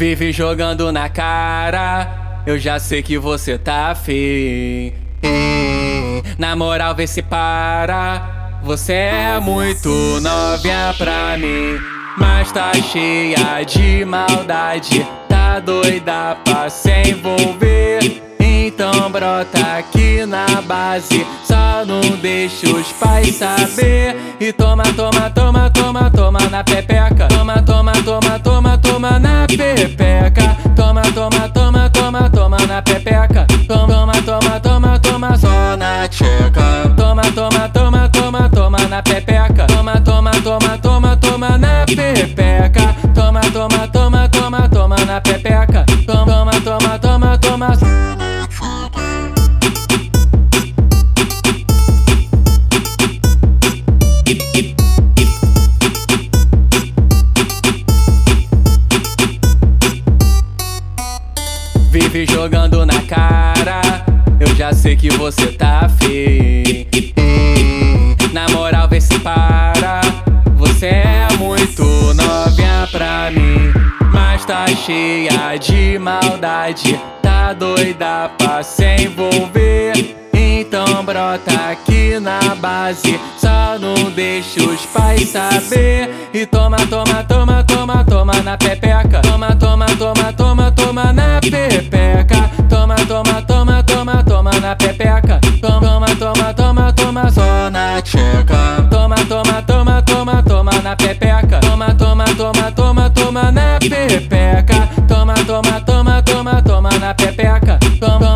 Vive jogando na cara, eu já sei que você tá feio. Na moral, vê se para. Você é muito novinha pra mim, mas tá cheia de maldade. Tá doida pra se envolver. Então brota aqui na base, só não deixa os pais saber. E toma, toma, toma, toma, toma na pepeca. Pepeca. Toma, toma, toma, toma, toma na pepeca. Toma, toma, toma, toma só na tcheca. Toma, toma, toma, toma, toma na pepeca. Toma, toma, toma, toma, toma na pepeca. Toma, toma, toma, Jogando na cara, eu já sei que você tá feio. Na moral, vê se para. Você é muito novinha pra mim, mas tá cheia de maldade. Tá doida pra se envolver. Então brota aqui na base, só não deixa os pais saber. E toma. Toma, toma na pepeca. Toma, toma, toma, toma, só na tcheca. Toma, toma, toma, toma, toma na pepeca. Toma, toma, toma, toma, toma na pepeca. Toma, toma, toma, toma, toma na pepeca. Toma,